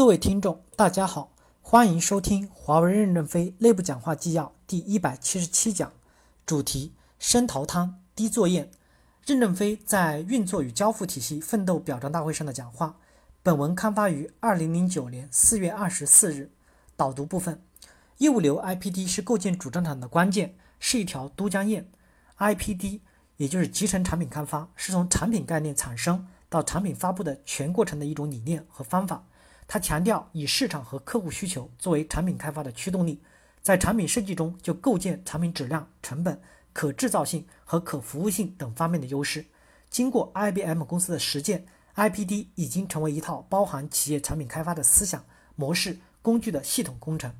各位听众，大家好，欢迎收听华为任正非内部讲话纪要第一百七十七讲，主题：深淘汤，低作业。任正非在运作与交付体系奋斗表彰大会上的讲话。本文刊发于二零零九年四月二十四日。导读部分：业务流 IPD 是构建主战场的关键，是一条都江堰。IPD 也就是集成产品开发，是从产品概念产生到产品发布的全过程的一种理念和方法。他强调以市场和客户需求作为产品开发的驱动力，在产品设计中就构建产品质量、成本、可制造性和可服务性等方面的优势。经过 IBM 公司的实践，IPD 已经成为一套包含企业产品开发的思想模式、工具的系统工程。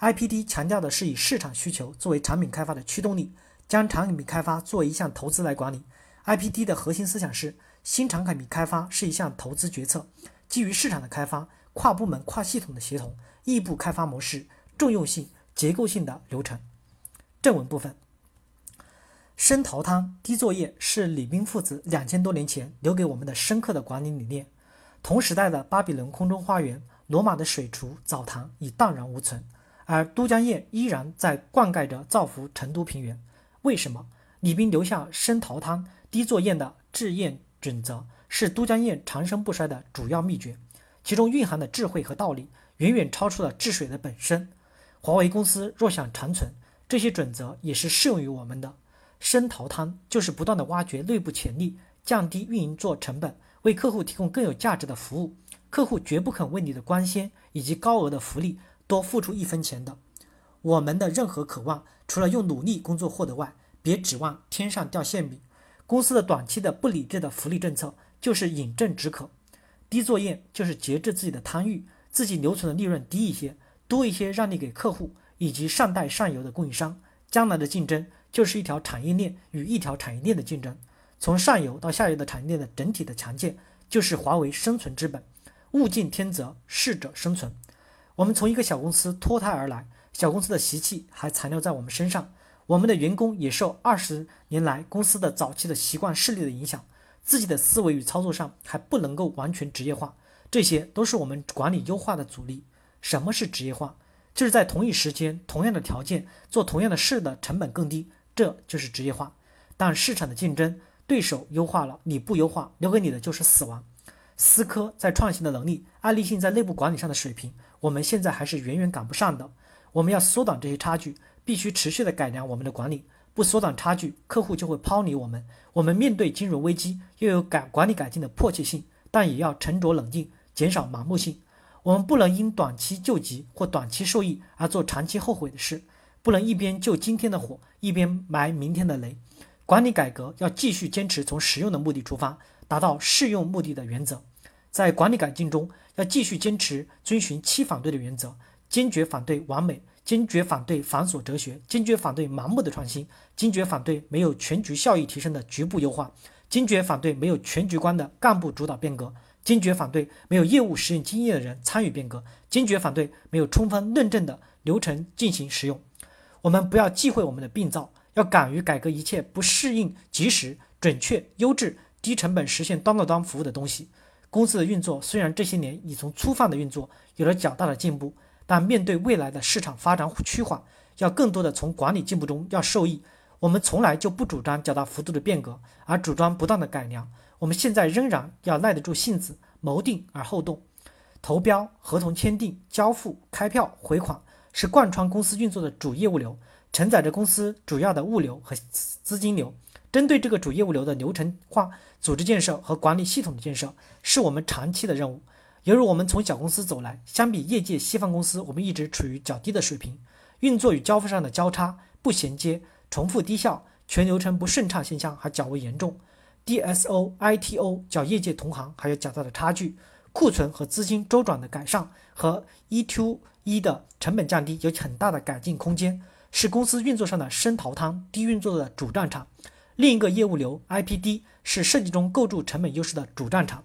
IPD 强调的是以市场需求作为产品开发的驱动力，将产品开发作为一项投资来管理。IPD 的核心思想是，新产品开发是一项投资决策，基于市场的开发。跨部门、跨系统的协同，异步开发模式，重用性、结构性的流程。正文部分：深淘汤、低作业是李冰父子两千多年前留给我们的深刻的管理理念。同时代的巴比伦空中花园、罗马的水厨、澡堂已荡然无存，而都江堰依然在灌溉着造福成都平原。为什么？李冰留下深淘汤、低作业的制堰准则，是都江堰长盛不衰的主要秘诀。其中蕴含的智慧和道理，远远超出了治水的本身。华为公司若想长存，这些准则也是适用于我们的。深淘汤就是不断的挖掘内部潜力，降低运营做成本，为客户提供更有价值的服务。客户绝不肯为你的光鲜以及高额的福利多付出一分钱的。我们的任何渴望，除了用努力工作获得外，别指望天上掉馅饼。公司的短期的不理智的福利政策，就是饮鸩止渴。低作业就是节制自己的贪欲，自己留存的利润低一些，多一些让利给客户以及上代上游的供应商。将来的竞争就是一条产业链与一条产业链的竞争，从上游到下游的产业链的整体的强健，就是华为生存之本。物竞天择，适者生存。我们从一个小公司脱胎而来，小公司的习气还残留在我们身上，我们的员工也受二十年来公司的早期的习惯势力的影响。自己的思维与操作上还不能够完全职业化，这些都是我们管理优化的阻力。什么是职业化？就是在同一时间、同样的条件做同样的事的成本更低，这就是职业化。但市场的竞争对手优化了，你不优化，留给你的就是死亡。思科在创新的能力，爱立信在内部管理上的水平，我们现在还是远远赶不上的。我们要缩短这些差距，必须持续的改良我们的管理。不缩短差距，客户就会抛离我们。我们面对金融危机，又有改管理改进的迫切性，但也要沉着冷静，减少盲目性。我们不能因短期救急或短期受益而做长期后悔的事，不能一边救今天的火，一边埋明天的雷。管理改革要继续坚持从实用的目的出发，达到适用目的的原则。在管理改进中，要继续坚持遵循七反对的原则，坚决反对完美。坚决反对繁琐哲学，坚决反对盲目的创新，坚决反对没有全局效益提升的局部优化，坚决反对没有全局观的干部主导变革，坚决反对没有业务实验经验的人参与变革，坚决反对没有充分论证的流程进行使用。我们不要忌讳我们的病灶，要敢于改革一切不适应、及时、准确、优质、低成本实现端到端服务的东西。公司的运作虽然这些年已从粗放的运作有了较大的进步。但面对未来的市场发展趋缓，要更多的从管理进步中要受益。我们从来就不主张较大幅度的变革，而主张不断的改良。我们现在仍然要耐得住性子，谋定而后动。投标、合同签订、交付、开票、回款，是贯穿公司运作的主业务流，承载着公司主要的物流和资金流。针对这个主业务流的流程化、组织建设和管理系统的建设，是我们长期的任务。由于我们从小公司走来，相比业界西方公司，我们一直处于较低的水平，运作与交付上的交叉、不衔接、重复低效、全流程不顺畅现象还较为严重，DSO、ITO 较业界同行还有较大的差距，库存和资金周转的改善和 E2E 的成本降低有很大的改进空间，是公司运作上的深淘汤、低运作的主战场。另一个业务流 IPD 是设计中构筑成本优势的主战场。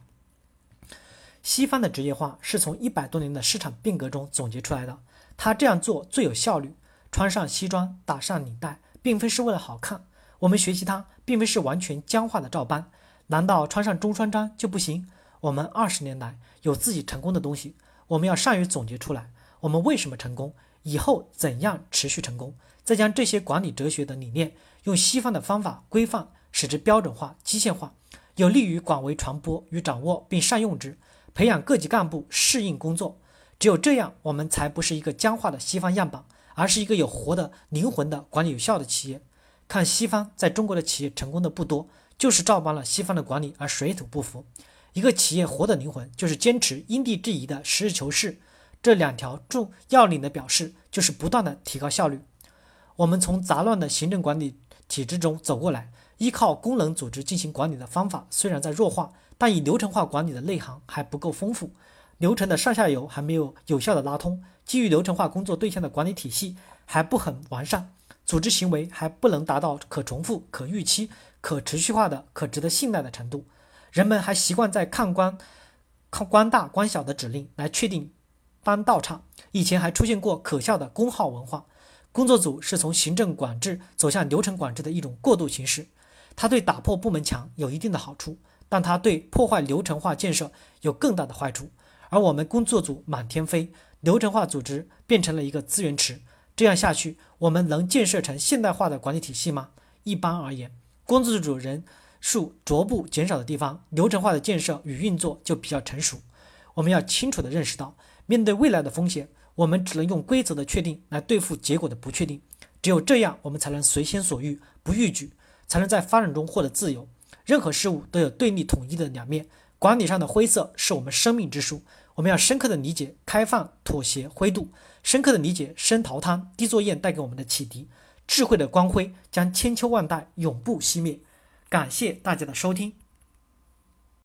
西方的职业化是从一百多年的市场变革中总结出来的。他这样做最有效率。穿上西装，打上领带，并非是为了好看。我们学习他，并非是完全僵化的照搬。难道穿上中山装就不行？我们二十年来有自己成功的东西，我们要善于总结出来，我们为什么成功，以后怎样持续成功，再将这些管理哲学的理念用西方的方法规范，使之标准化、机械化，有利于广为传播与掌握，并善用之，培养各级干部适应工作。只有这样，我们才不是一个僵化的西方样板，而是一个有活的灵魂的管理有效的企业。看西方在中国的企业成功的不多，就是照搬了西方的管理而水土不服。一个企业活的灵魂，就是坚持因地制宜的实事求是。这两条重要领的表示，就是不断的提高效率。我们从杂乱的行政管理体制中走过来，依靠功能组织进行管理的方法虽然在弱化，但以流程化管理的内涵还不够丰富，流程的上下游还没有有效的拉通，基于流程化工作对象的管理体系还不很完善，组织行为还不能达到可重复、可预期、可持续化的可值得信赖的程度。人们还习惯在看官、看官大官小的指令来确定班道差。以前还出现过可笑的工号文化。工作组是从行政管制走向流程管制的一种过渡形式，它对打破部门墙有一定的好处，但它对破坏流程化建设有更大的坏处。而我们工作组满天飞，流程化组织变成了一个资源池。这样下去，我们能建设成现代化的管理体系吗？一般而言，工作组人。数逐步减少的地方，流程化的建设与运作就比较成熟。我们要清楚地认识到，面对未来的风险，我们只能用规则的确定来对付结果的不确定。只有这样，我们才能随心所欲，不逾矩，才能在发展中获得自由。任何事物都有对立统一的两面，管理上的灰色是我们生命之书。我们要深刻的理解开放、妥协、灰度，深刻的理解深陶汤、低作业带给我们的启迪。智慧的光辉将千秋万代永不熄灭。感谢大家的收听。